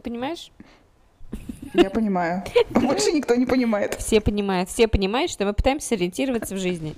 Ты понимаешь? Я понимаю. Больше никто не понимает. Все понимают. Все понимают, что мы пытаемся сориентироваться в жизни.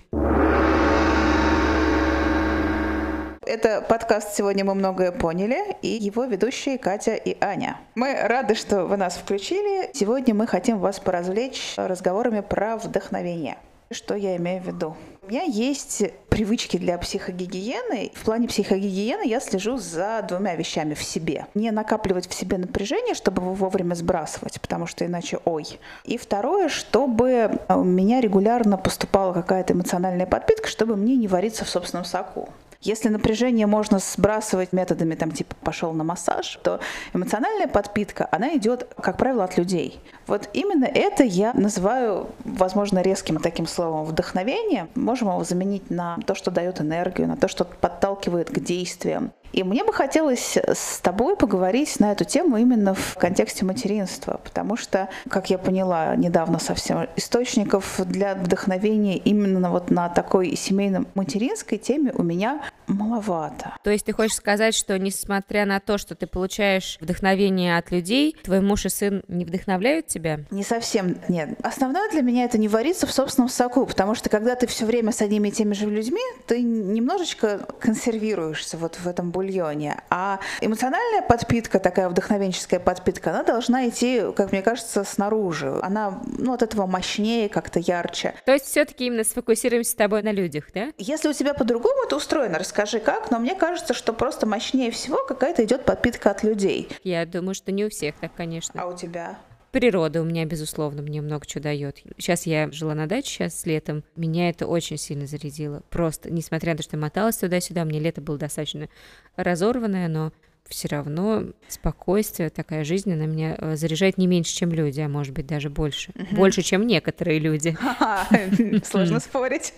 Это подкаст «Сегодня мы многое поняли» и его ведущие Катя и Аня. Мы рады, что вы нас включили. Сегодня мы хотим вас поразвлечь разговорами про вдохновение. Что я имею в виду? У меня есть привычки для психогигиены. В плане психогигиены я слежу за двумя вещами в себе. Не накапливать в себе напряжение, чтобы его вовремя сбрасывать, потому что иначе ой. И второе, чтобы у меня регулярно поступала какая-то эмоциональная подпитка, чтобы мне не вариться в собственном соку. Если напряжение можно сбрасывать методами, там, типа, пошел на массаж, то эмоциональная подпитка, она идет, как правило, от людей. Вот именно это я называю, возможно, резким таким словом вдохновение. Можем его заменить на то, что дает энергию, на то, что подталкивает к действиям. И мне бы хотелось с тобой поговорить на эту тему именно в контексте материнства, потому что, как я поняла недавно совсем, источников для вдохновения именно вот на такой семейно-материнской теме у меня маловато. То есть ты хочешь сказать, что несмотря на то, что ты получаешь вдохновение от людей, твой муж и сын не вдохновляют тебя? Не совсем, нет. Основное для меня это не вариться в собственном соку, потому что когда ты все время с одними и теми же людьми, ты немножечко консервируешься вот в этом бульоне. А эмоциональная подпитка, такая вдохновенческая подпитка, она должна идти, как мне кажется, снаружи. Она, ну, от этого мощнее, как-то ярче. То есть все-таки именно сфокусируемся с тобой на людях, да? Если у тебя по-другому это устроено, расскажи как, но мне кажется, что просто мощнее всего какая-то идет подпитка от людей. Я думаю, что не у всех так, конечно. А у тебя? Природа у меня, безусловно, мне много чего дает. Сейчас я жила на даче, сейчас летом. Меня это очень сильно зарядило. Просто, несмотря на то, что я моталась туда-сюда, мне лето было достаточно разорванное, но все равно спокойствие, такая жизнь, она меня э, заряжает не меньше, чем люди, а может быть даже больше. Больше, чем некоторые люди. Сложно спорить.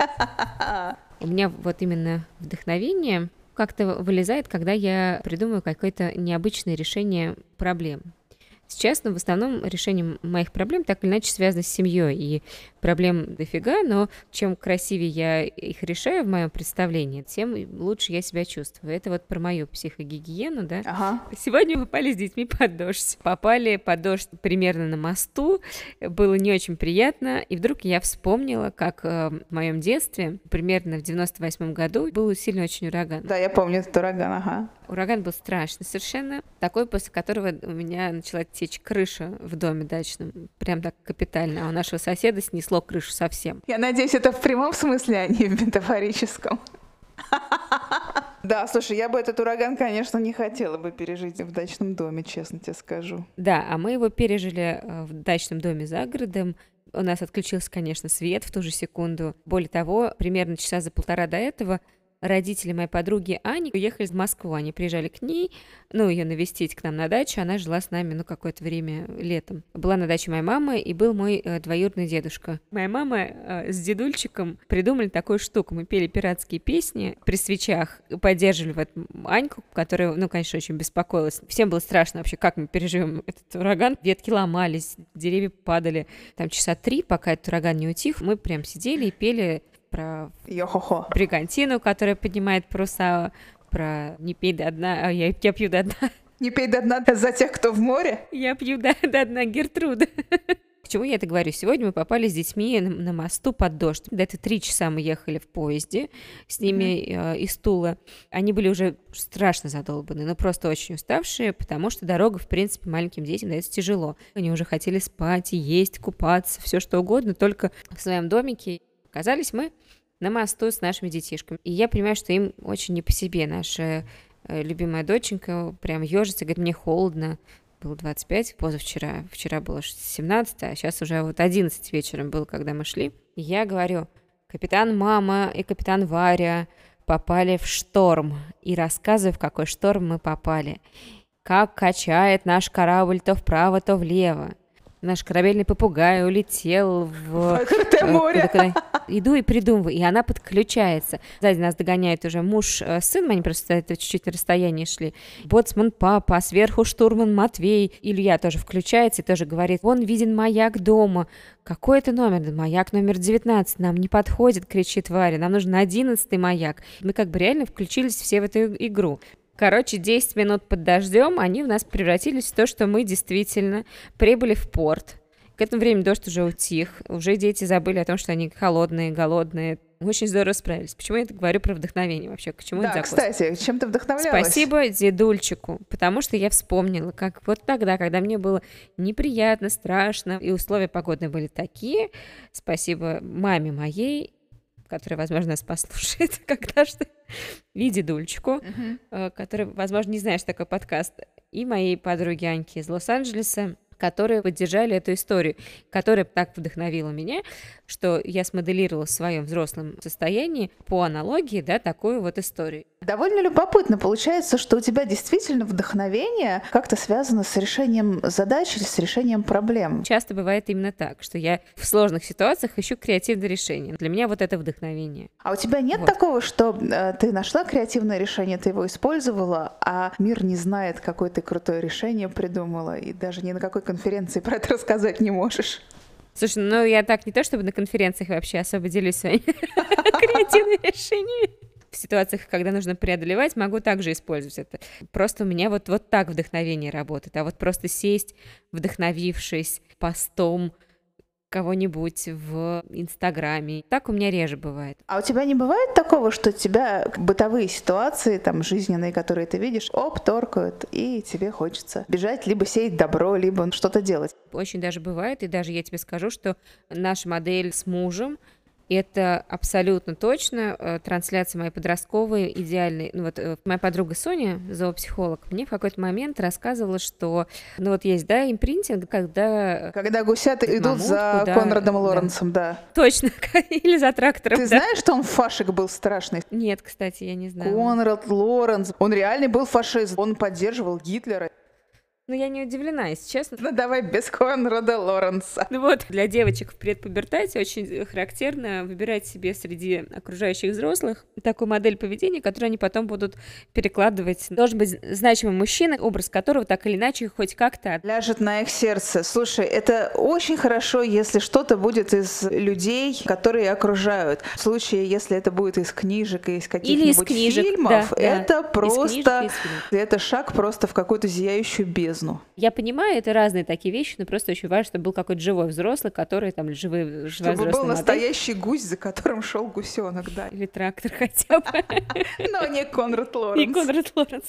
У меня вот именно вдохновение как-то вылезает, когда я придумаю какое-то необычное решение проблем. Сейчас, ну, в основном решением моих проблем так или иначе связано с семьей, и проблем дофига, но чем красивее я их решаю в моем представлении, тем лучше я себя чувствую. Это вот про мою психогигиену, да. Ага. Сегодня мы попали с детьми под дождь. Попали под дождь примерно на мосту, было не очень приятно, и вдруг я вспомнила, как э, в моем детстве, примерно в 98 году, был сильный очень ураган. Да, я помню этот ураган, ага. Ураган был страшный совершенно, такой, после которого у меня начала течь крыша в доме дачном, прям так капитально, а у нашего соседа снесло крышу совсем. Я надеюсь, это в прямом смысле, а не в метафорическом. Да, слушай, я бы этот ураган, конечно, не хотела бы пережить в дачном доме, честно тебе скажу. Да, а мы его пережили э, в дачном доме за городом. У нас отключился, конечно, свет в ту же секунду. Более того, примерно часа за полтора до этого родители моей подруги Ани уехали в Москву. Они приезжали к ней, ну, ее навестить к нам на дачу. Она жила с нами, ну, какое-то время летом. Была на даче моей мамы, и был мой э, двоюродный дедушка. Моя мама э, с дедульчиком придумали такую штуку. Мы пели пиратские песни при свечах, поддерживали вот Аньку, которая, ну, конечно, очень беспокоилась. Всем было страшно вообще, как мы переживем этот ураган. Ветки ломались, деревья падали. Там часа три, пока этот ураган не утих, мы прям сидели и пели про Йо-хо-хо. бригантину, которая поднимает паруса, про не пей до дна, а я, я пью до дна. Не пей до дна за тех, кто в море. Я пью до, до дна Гертруда. К чему я это говорю? Сегодня мы попали с детьми на, мосту под дождь. До это три часа мы ехали в поезде с ними mm-hmm. э, из Тула. Они были уже страшно задолбаны, но просто очень уставшие, потому что дорога, в принципе, маленьким детям дается тяжело. Они уже хотели спать, есть, купаться, все что угодно, только в своем домике. Оказались мы на мосту с нашими детишками. И я понимаю, что им очень не по себе. Наша э, любимая доченька прям ежится, говорит, мне холодно. Было 25 позавчера, вчера было 17, а сейчас уже вот 11 вечером было, когда мы шли. И я говорю, капитан Мама и капитан Варя попали в шторм. И рассказываю, в какой шторм мы попали. Как качает наш корабль то вправо, то влево наш корабельный попугай улетел в... Открытое море. Иду и придумываю, и она подключается. Сзади нас догоняет уже муж э, сын, они просто это чуть-чуть расстояние шли. Боцман папа, а сверху штурман Матвей. Илья тоже включается и тоже говорит, вон виден маяк дома. Какой это номер? Маяк номер 19. Нам не подходит, кричит Варя. Нам нужен 11 маяк. Мы как бы реально включились все в эту игру. Короче, 10 минут под дождем, они в нас превратились в то, что мы действительно прибыли в порт. К этому времени дождь уже утих, уже дети забыли о том, что они холодные, голодные. Мы очень здорово справились. Почему я это говорю про вдохновение вообще? К чему да, это кстати, чем ты вдохновлялась? Спасибо дедульчику, потому что я вспомнила, как вот тогда, когда мне было неприятно, страшно, и условия погодные были такие, спасибо маме моей, которая, возможно, нас послушает когда-то, и дедульчику, uh-huh. который, возможно, не знаешь такой подкаст, и моей подруге Аньке из Лос-Анджелеса, которые поддержали эту историю, которая так вдохновила меня, что я смоделировала в своем взрослом состоянии по аналогии, да, такую вот историю. Довольно любопытно получается, что у тебя действительно вдохновение как-то связано с решением задач или с решением проблем. Часто бывает именно так, что я в сложных ситуациях ищу креативное решение. Для меня вот это вдохновение. А у тебя нет вот. такого, что э, ты нашла креативное решение, ты его использовала, а мир не знает, какое ты крутое решение придумала, и даже ни на какой конференции про это рассказать не можешь? Слушай, ну я так не то, чтобы на конференциях вообще особо делюсь своими креативными решениями. В ситуациях, когда нужно преодолевать, могу также использовать это. Просто у меня вот, вот так вдохновение работает. А вот просто сесть, вдохновившись постом, кого-нибудь в Инстаграме. Так у меня реже бывает. А у тебя не бывает такого, что тебя бытовые ситуации, там, жизненные, которые ты видишь, оп, торкают, и тебе хочется бежать, либо сеять добро, либо что-то делать? Очень даже бывает, и даже я тебе скажу, что наша модель с мужем — это абсолютно точно э, трансляция моей подростковой идеальной. Ну вот э, моя подруга Соня, зоопсихолог, мне в какой-то момент рассказывала, что ну вот есть, да, импринтинг, когда... Когда гусята идут мамутку, за да, Конрадом Лоренсом, да. да. Точно, или за трактором. Ты да. знаешь, что он фашик был страшный? Нет, кстати, я не знаю. Конрад Лоренс, он реально был фашист, он поддерживал Гитлера. Ну, я не удивлена, если честно. Ну, давай без Конрада Лоренса. Ну вот, для девочек в предпубертате очень характерно выбирать себе среди окружающих взрослых такую модель поведения, которую они потом будут перекладывать. Должен быть значимый мужчина, образ которого так или иначе хоть как-то... Ляжет на их сердце. Слушай, это очень хорошо, если что-то будет из людей, которые окружают. В случае, если это будет из книжек и из каких-нибудь фильмов, да, это да. просто... Это шаг просто в какую-то зияющую бездну бездну. Я понимаю, это разные такие вещи, но просто очень важно, чтобы был какой-то живой взрослый, который там живой, живой Чтобы был настоящий гусь, за которым шел гусенок, да. Или трактор хотя бы. Но не Конрад Лоренс. Не Конрад Лоренс.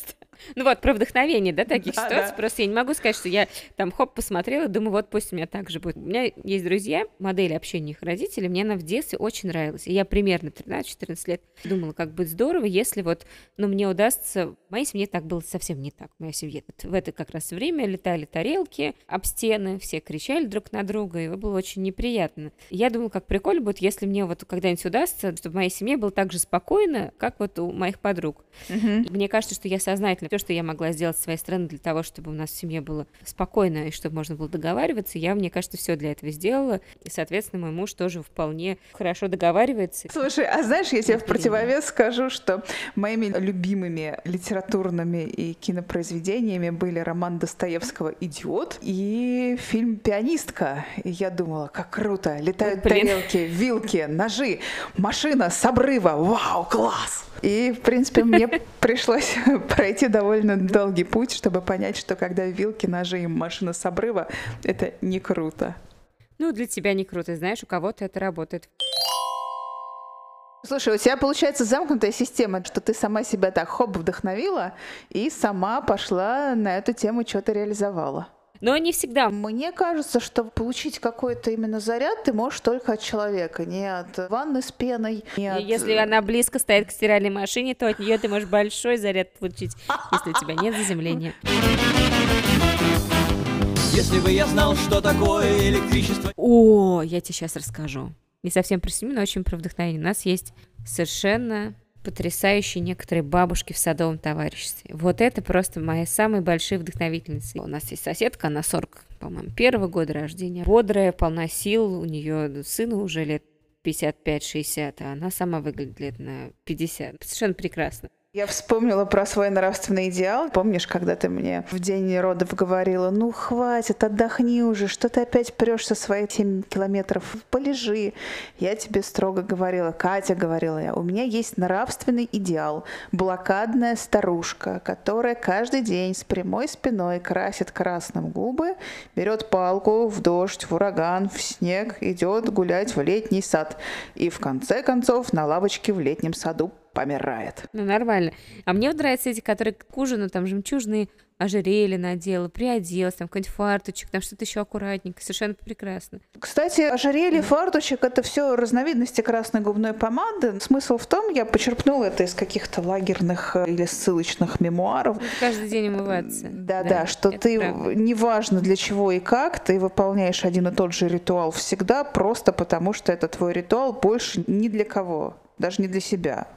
Ну вот, про вдохновение, да, таких да, ситуаций. Да. Просто я не могу сказать, что я там хоп посмотрела, думаю, вот пусть у меня так же будет. У меня есть друзья, модель общения их родителей, мне она в детстве очень нравилась. И я примерно 13-14 лет думала, как будет здорово, если вот, ну, мне удастся... В моей семье так было совсем не так. В моей семье в это как раз время летали тарелки об стены, все кричали друг на друга, и было очень неприятно. Я думала, как прикольно будет, если мне вот когда-нибудь удастся, чтобы в моей семье было так же спокойно, как вот у моих подруг. Угу. Мне кажется, что я сознательно то, что я могла сделать с своей стороны для того, чтобы у нас в семье было спокойно и чтобы можно было договариваться, я, мне кажется, все для этого сделала. И, соответственно, мой муж тоже вполне хорошо договаривается. Слушай, а знаешь, я тебе в противовес скажу, что моими любимыми литературными и кинопроизведениями были роман Достоевского «Идиот» и фильм «Пианистка». И я думала, как круто, летают Ой, тарелки, вилки, ножи, машина с обрыва, вау, класс! И, в принципе, мне пришлось пройти довольно долгий путь, чтобы понять, что когда вилки, ножи и машина с обрыва, это не круто. Ну, для тебя не круто, знаешь, у кого-то это работает. Слушай, у тебя получается замкнутая система, что ты сама себя так хоп вдохновила и сама пошла на эту тему что-то реализовала. Но не всегда. Мне кажется, что получить какой-то именно заряд ты можешь только от человека, не от ванны с пеной, не от... Если она близко стоит к стиральной машине, то от нее ты можешь большой заряд получить, если у тебя нет заземления. Если бы я знал, что такое электричество... О, я тебе сейчас расскажу. Не совсем про семью, но очень про вдохновение. У нас есть совершенно потрясающие некоторые бабушки в садовом товариществе. Вот это просто мои самые большие вдохновительницы. У нас есть соседка, она 40, по-моему, первого года рождения. Бодрая, полна сил, у нее сыну уже лет 55-60, а она сама выглядит лет на 50. Совершенно прекрасно. Я вспомнила про свой нравственный идеал. Помнишь, когда ты мне в день родов говорила, ну хватит, отдохни уже, что ты опять прешься свои 7 километров, полежи. Я тебе строго говорила, Катя говорила я, у меня есть нравственный идеал. Блокадная старушка, которая каждый день с прямой спиной красит красным губы, берет палку в дождь, в ураган, в снег, идет гулять в летний сад. И в конце концов на лавочке в летнем саду помирает. Ну, нормально. А мне вот нравятся эти, которые к ужину там жемчужные ожерелье надела, приоделась, там какой-нибудь фарточек, там что-то еще аккуратненько, совершенно прекрасно. Кстати, ожерелье, фарточек — это все разновидности красной губной помады. Смысл в том, я почерпнула это из каких-то лагерных э, или ссылочных мемуаров. Каждый день умываться. Да-да, что ты, правда. неважно для чего и как, ты выполняешь один и тот же ритуал всегда, просто потому что это твой ритуал больше ни для кого, даже не для себя.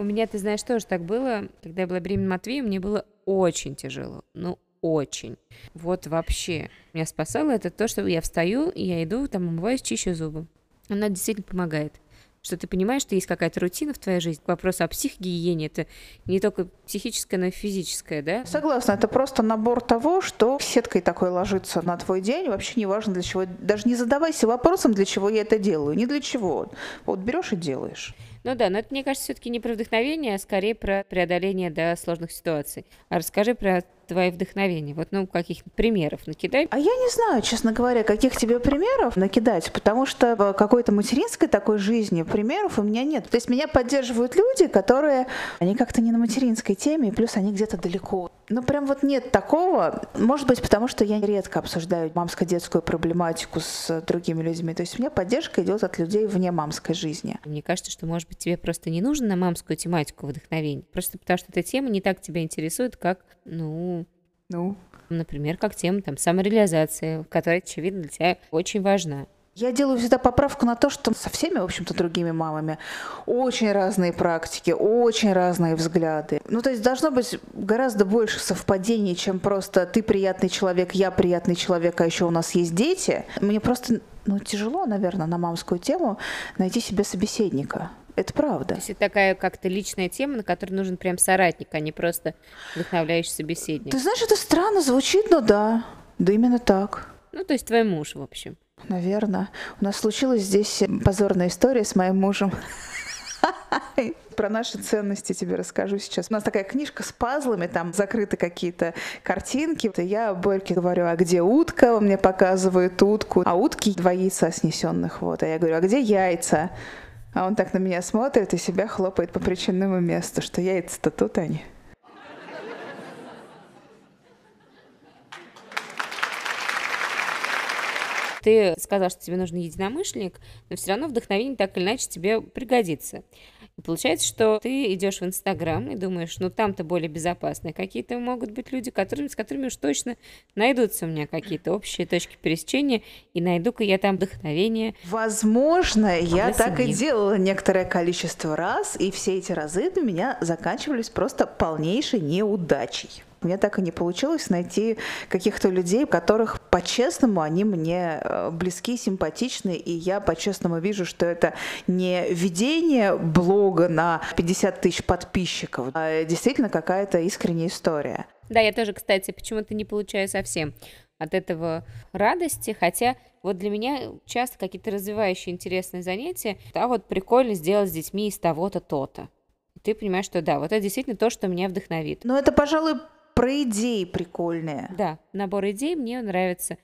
У меня, ты знаешь, тоже так было. Когда я была беременна Матвеем, мне было очень тяжело. Ну, очень. Вот вообще. Меня спасало это то, что я встаю, и я иду, там умываюсь, чищу зубы. Она действительно помогает. Что ты понимаешь, что есть какая-то рутина в твоей жизни. К вопросу о психогигиене, это не только психическое, но и физическое, да? Согласна, это просто набор того, что сеткой такой ложится на твой день, вообще не важно для чего. Даже не задавайся вопросом, для чего я это делаю, не для чего. Вот берешь и делаешь. Ну да, но это, мне кажется, все-таки не про вдохновение, а скорее про преодоление до сложных ситуаций. А расскажи про твои вдохновения? Вот, ну, каких примеров накидай. А я не знаю, честно говоря, каких тебе примеров накидать, потому что в какой-то материнской такой жизни примеров у меня нет. То есть меня поддерживают люди, которые, они как-то не на материнской теме, и плюс они где-то далеко. Ну, прям вот нет такого. Может быть, потому что я редко обсуждаю мамско-детскую проблематику с другими людьми. То есть у меня поддержка идет от людей вне мамской жизни. Мне кажется, что, может быть, тебе просто не нужно на мамскую тематику вдохновение. Просто потому что эта тема не так тебя интересует, как, ну, ну, например, как тема там самореализации, которая, очевидно, для тебя очень важна. Я делаю всегда поправку на то, что со всеми, в общем-то, другими мамами очень разные практики, очень разные взгляды. Ну, то есть должно быть гораздо больше совпадений, чем просто ты приятный человек, я приятный человек, а еще у нас есть дети. Мне просто ну, тяжело, наверное, на мамскую тему найти себе собеседника. Это правда. То есть это такая как-то личная тема, на которой нужен прям соратник, а не просто вдохновляющий собеседник. Ты знаешь, это странно звучит, но да. Да именно так. Ну, то есть твой муж, в общем. Наверное. У нас случилась здесь позорная история с моим мужем. Про наши ценности тебе расскажу сейчас. У нас такая книжка с пазлами, там закрыты какие-то картинки. Я Борьке говорю, а где утка? Он мне показывает утку. А утки два яйца снесенных. Вот. А я говорю, а где яйца? А он так на меня смотрит и себя хлопает по причинному месту, что яйца-то тут они. Ты сказал, что тебе нужен единомышленник, но все равно вдохновение так или иначе тебе пригодится. Получается, что ты идешь в Инстаграм и думаешь, ну там-то более безопасные какие-то могут быть люди, которыми, с которыми уж точно найдутся у меня какие-то общие точки пересечения, и найду-ка я там вдохновение. Возможно, я так и делала некоторое количество раз, и все эти разы для меня заканчивались просто полнейшей неудачей. Мне так и не получилось найти каких-то людей, которых по-честному они мне э, близки, симпатичны, и я по-честному вижу, что это не ведение блога на 50 тысяч подписчиков, а действительно какая-то искренняя история. Да, я тоже, кстати, почему-то не получаю совсем от этого радости, хотя вот для меня часто какие-то развивающие интересные занятия, да, вот прикольно сделать с детьми из того-то то-то. Ты понимаешь, что да, вот это действительно то, что меня вдохновит. Ну, это, пожалуй, про идеи прикольные. Да, набор идей мне нравится.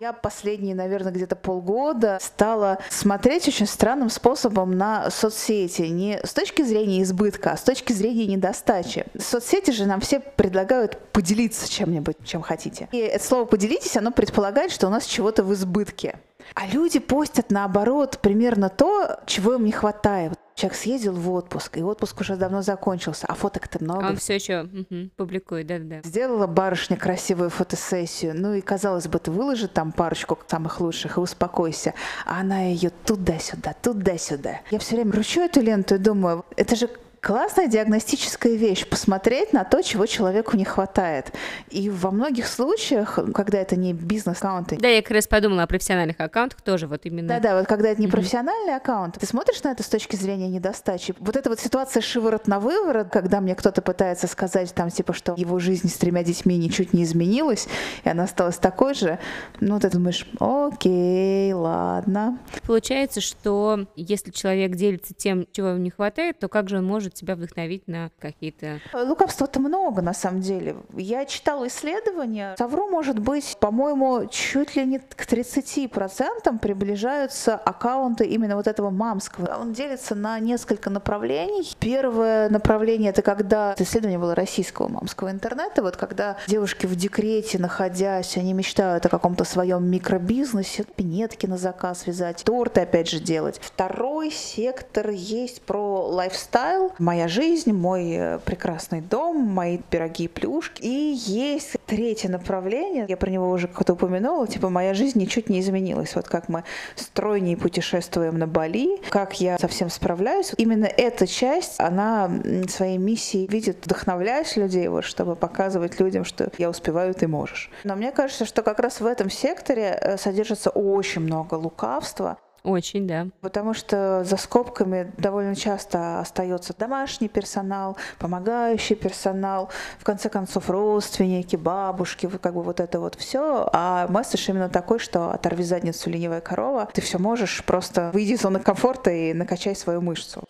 Я последние, наверное, где-то полгода стала смотреть очень странным способом на соцсети. Не с точки зрения избытка, а с точки зрения недостачи. Соцсети же нам все предлагают поделиться чем-нибудь, чем хотите. И это слово «поделитесь», оно предполагает, что у нас чего-то в избытке. А люди постят наоборот примерно то, чего им не хватает. Человек съездил в отпуск, и отпуск уже давно закончился, а фоток-то много. А он все еще угу, публикует, да-да. Сделала барышня красивую фотосессию, ну и, казалось бы, ты выложи там парочку самых лучших и успокойся. А она ее туда-сюда, туда-сюда. Я все время кручу эту ленту и думаю, это же классная диагностическая вещь посмотреть на то, чего человеку не хватает. И во многих случаях, когда это не бизнес-аккаунты. Да, я как раз подумала о профессиональных аккаунтах тоже, вот именно. Да-да, вот когда это не профессиональный аккаунт, ты смотришь на это с точки зрения недостачи. Вот эта вот ситуация шиворот на выворот, когда мне кто-то пытается сказать там типа, что его жизнь с тремя детьми ничуть не изменилась, и она осталась такой же, ну ты думаешь, окей, ладно. Получается, что если человек делится тем, чего ему не хватает, то как же он может себя вдохновить на какие-то... Лукавства-то много, на самом деле. Я читала исследования. Тавро может быть, по-моему, чуть ли не к 30% приближаются аккаунты именно вот этого мамского. Он делится на несколько направлений. Первое направление — это когда исследование было российского мамского интернета, вот когда девушки в декрете, находясь, они мечтают о каком-то своем микробизнесе, пинетки на заказ вязать, торты опять же делать. Второй сектор есть про лайфстайл, моя жизнь, мой э, прекрасный дом, мои пироги и плюшки. И есть третье направление, я про него уже как-то упомянула, типа моя жизнь ничуть не изменилась. Вот как мы стройнее путешествуем на Бали, как я совсем справляюсь. Именно эта часть, она своей миссией видит, вдохновляешь людей, вот, чтобы показывать людям, что я успеваю, ты можешь. Но мне кажется, что как раз в этом секторе э, содержится очень много лукавства, очень, да. Потому что за скобками довольно часто остается домашний персонал, помогающий персонал, в конце концов родственники, бабушки, как бы вот это вот все. А месседж именно такой, что оторви задницу ленивая корова, ты все можешь, просто выйди из зоны комфорта и накачай свою мышцу.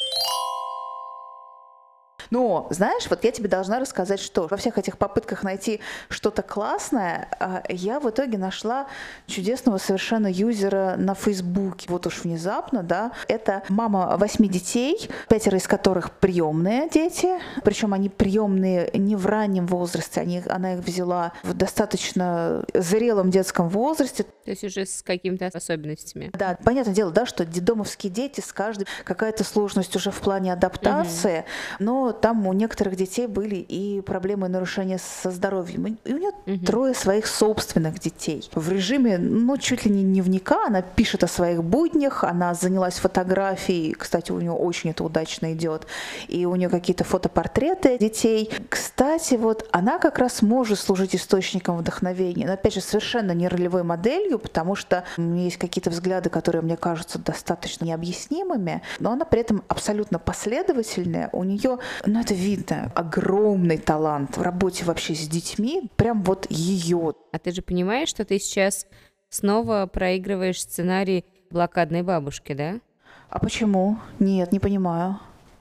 Но, знаешь, вот я тебе должна рассказать, что во всех этих попытках найти что-то классное, а, я в итоге нашла чудесного совершенно юзера на Фейсбуке. Вот уж внезапно, да. Это мама восьми детей, пятеро из которых приемные дети. Причем они приемные не в раннем возрасте, они, она их взяла в достаточно зрелом детском возрасте. То есть уже с какими-то особенностями. Да, понятное дело, да, что детдомовские дети с каждой какая-то сложность уже в плане адаптации, угу. но там у некоторых детей были и проблемы нарушения со здоровьем. И у нее угу. трое своих собственных детей. В режиме, ну, чуть ли не дневника, она пишет о своих буднях, она занялась фотографией, кстати, у нее очень это удачно идет, и у нее какие-то фотопортреты детей. Кстати, вот она как раз может служить источником вдохновения, но опять же совершенно не ролевой моделью, потому что у меня есть какие-то взгляды, которые мне кажутся достаточно необъяснимыми, но она при этом абсолютно последовательная. У нее, ну это видно, огромный талант в работе вообще с детьми, прям вот ее. А ты же понимаешь, что ты сейчас снова проигрываешь сценарий блокадной бабушки, да? А почему? Нет, не понимаю.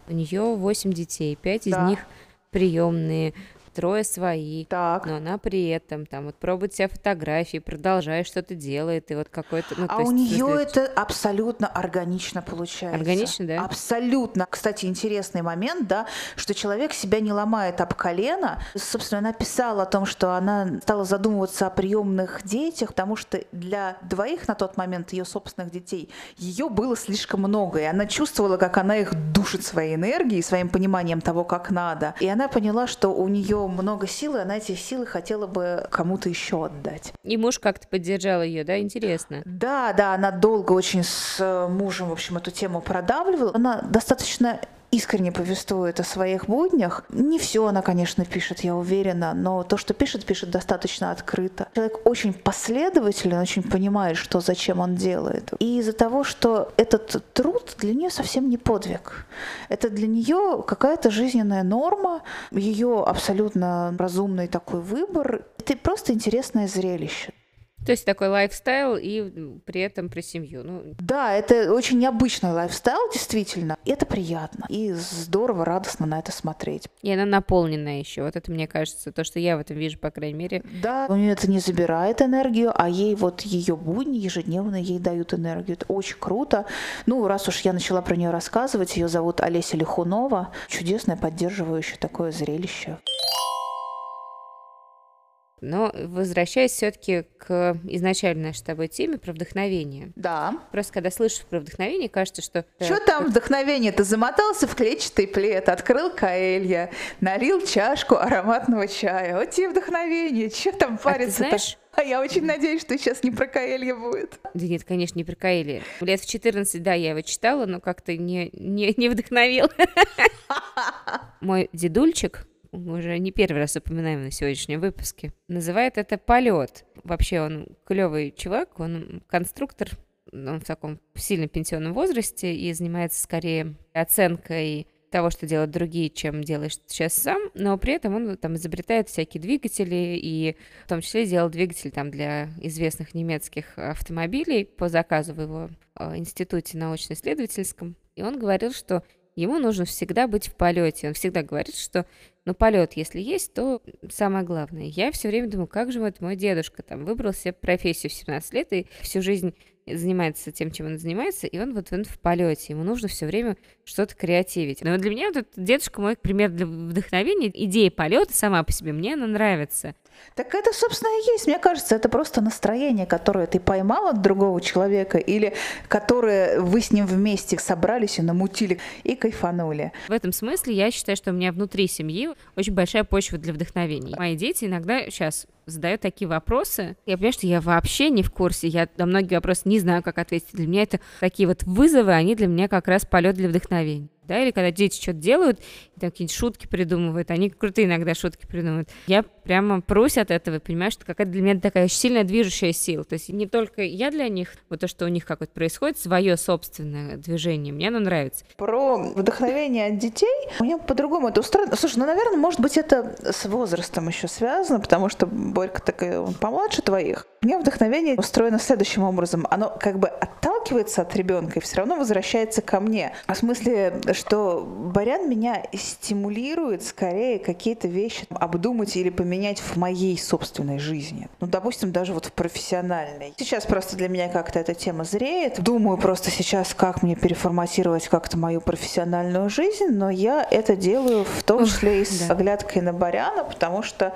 У нее восемь детей, пять да. из них приемные трое свои, так. но она при этом там вот пробует себя фотографии, продолжает что-то делает, и вот какой-то... Ну, а у нее смысле... это абсолютно органично получается. Органично, да? Абсолютно. Кстати, интересный момент, да, что человек себя не ломает об колено. Собственно, она писала о том, что она стала задумываться о приемных детях, потому что для двоих на тот момент ее собственных детей ее было слишком много, и она чувствовала, как она их душит своей энергией, своим пониманием того, как надо. И она поняла, что у нее много сил, и она эти силы хотела бы кому-то еще отдать. И муж как-то поддержал ее, да, интересно? Да, да, она долго очень с э, мужем, в общем, эту тему продавливала. Она достаточно искренне повествует о своих буднях. Не все она, конечно, пишет, я уверена, но то, что пишет, пишет достаточно открыто. Человек очень последователен, очень понимает, что зачем он делает. И из-за того, что этот труд для нее совсем не подвиг. Это для нее какая-то жизненная норма, ее абсолютно разумный такой выбор. Это просто интересное зрелище. То есть такой lifestyle и при этом про семью. Ну... Да, это очень необычный lifestyle, действительно. Это приятно. И здорово, радостно на это смотреть. И она наполненная еще. Вот это, мне кажется, то, что я в этом вижу, по крайней мере. Да, у нее это не забирает энергию, а ей вот ее будни ежедневно ей дают энергию. Это очень круто. Ну, раз уж я начала про нее рассказывать, ее зовут Олеся Лихунова. Чудесное, поддерживающее такое зрелище. Но возвращаясь все-таки к изначально нашей с тобой теме про вдохновение. Да. Просто когда слышишь про вдохновение, кажется, что... Что там вдохновение? Ты замотался в клетчатый плед, открыл каэлья, налил чашку ароматного чая. Вот тебе вдохновение. Что там а ты знаешь, А я очень надеюсь, что сейчас не про Каэлья будет. Да нет, конечно, не про Каэлья. Лет в 14, да, я его читала, но как-то не, не, не вдохновил. Мой дедульчик, мы уже не первый раз упоминаем на сегодняшнем выпуске, называет это полет. Вообще он клевый чувак, он конструктор, он в таком сильно пенсионном возрасте и занимается скорее оценкой того, что делают другие, чем делаешь сейчас сам, но при этом он там изобретает всякие двигатели и в том числе делал двигатель там для известных немецких автомобилей по заказу в его э, институте научно-исследовательском. И он говорил, что ему нужно всегда быть в полете. Он всегда говорит, что ну, полет, если есть, то самое главное. Я все время думаю, как же вот мой дедушка там выбрал себе профессию в 17 лет и всю жизнь занимается тем, чем он занимается, и он вот он в полете, ему нужно все время что-то креативить. Но для меня вот этот дедушка мой пример для вдохновения, идея полета сама по себе, мне она нравится. Так это, собственно, и есть. Мне кажется, это просто настроение, которое ты поймал от другого человека или которое вы с ним вместе собрались и намутили и кайфанули. В этом смысле я считаю, что у меня внутри семьи очень большая почва для вдохновения. Мои дети иногда сейчас задают такие вопросы. Я понимаю, что я вообще не в курсе. Я на многие вопросы не знаю, как ответить. Для меня это такие вот вызовы, они для меня как раз полет для вдохновения да, или когда дети что-то делают, там какие-нибудь шутки придумывают, они крутые иногда шутки придумывают. Я прямо прусь от этого, понимаю, что какая-то для меня такая сильная движущая сила. То есть не только я для них, вот то, что у них как-то происходит, свое собственное движение, мне оно нравится. Про вдохновение от детей, у меня по-другому это устроено. Слушай, ну, наверное, может быть, это с возрастом еще связано, потому что Борька такой, он помладше твоих. У меня вдохновение устроено следующим образом. Оно как бы отталкивается от ребенка и все равно возвращается ко мне. В смысле, что Барян меня стимулирует скорее какие-то вещи обдумать или поменять в моей собственной жизни. Ну, допустим, даже вот в профессиональной. Сейчас просто для меня как-то эта тема зреет. Думаю просто сейчас, как мне переформатировать как-то мою профессиональную жизнь, но я это делаю в том числе и с оглядкой на Баряна, потому что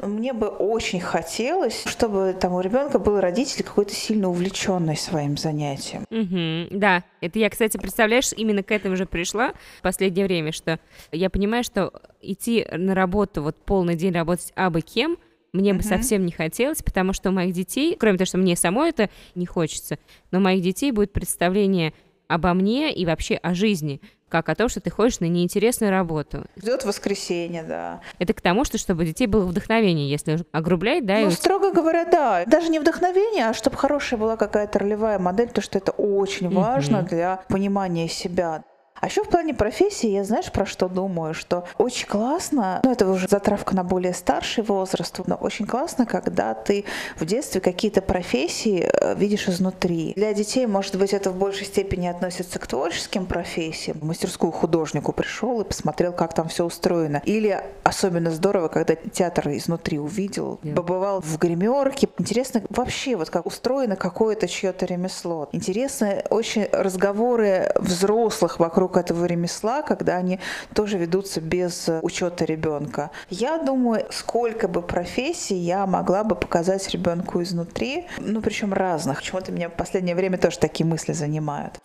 мне бы очень хотелось, чтобы там у ребенка был родитель какой-то сильно увлеченный своим занятием. Угу, да, это я, кстати, представляешь, именно к этому же пришла в последнее время, что я понимаю, что идти на работу, вот полный день работать абы кем, мне uh-huh. бы совсем не хотелось, потому что у моих детей, кроме того, что мне самой это не хочется, но у моих детей будет представление обо мне и вообще о жизни как о том, что ты ходишь на неинтересную работу. Ждет воскресенье, да. Это к тому, что чтобы у детей было вдохновение, если огрублять, да? Ну, и... строго говоря, да. Даже не вдохновение, а чтобы хорошая была какая-то ролевая модель, то что это очень важно mm-hmm. для понимания себя. А еще в плане профессии я, знаешь, про что думаю? Что очень классно, ну это уже затравка на более старший возраст, но очень классно, когда ты в детстве какие-то профессии э, видишь изнутри. Для детей, может быть, это в большей степени относится к творческим профессиям. В мастерскую художнику пришел и посмотрел, как там все устроено. Или особенно здорово, когда театр изнутри увидел, yeah. побывал в гримерке. Интересно вообще, вот как устроено какое-то чье-то ремесло. Интересно очень разговоры взрослых вокруг вокруг этого ремесла, когда они тоже ведутся без учета ребенка. Я думаю, сколько бы профессий я могла бы показать ребенку изнутри, ну причем разных. Почему-то меня в последнее время тоже такие мысли занимают.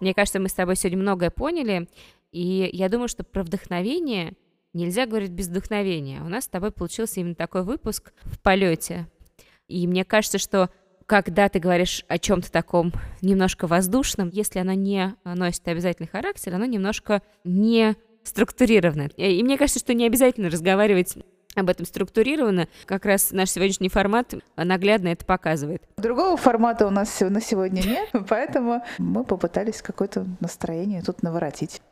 Мне кажется, мы с тобой сегодня многое поняли, и я думаю, что про вдохновение нельзя говорить без вдохновения. У нас с тобой получился именно такой выпуск в полете. И мне кажется, что когда ты говоришь о чем-то таком немножко воздушном, если оно не носит обязательный характер, оно немножко не структурировано. И мне кажется, что не обязательно разговаривать об этом структурированно. Как раз наш сегодняшний формат наглядно это показывает. Другого формата у нас на сегодня нет, поэтому мы попытались какое-то настроение тут наворотить.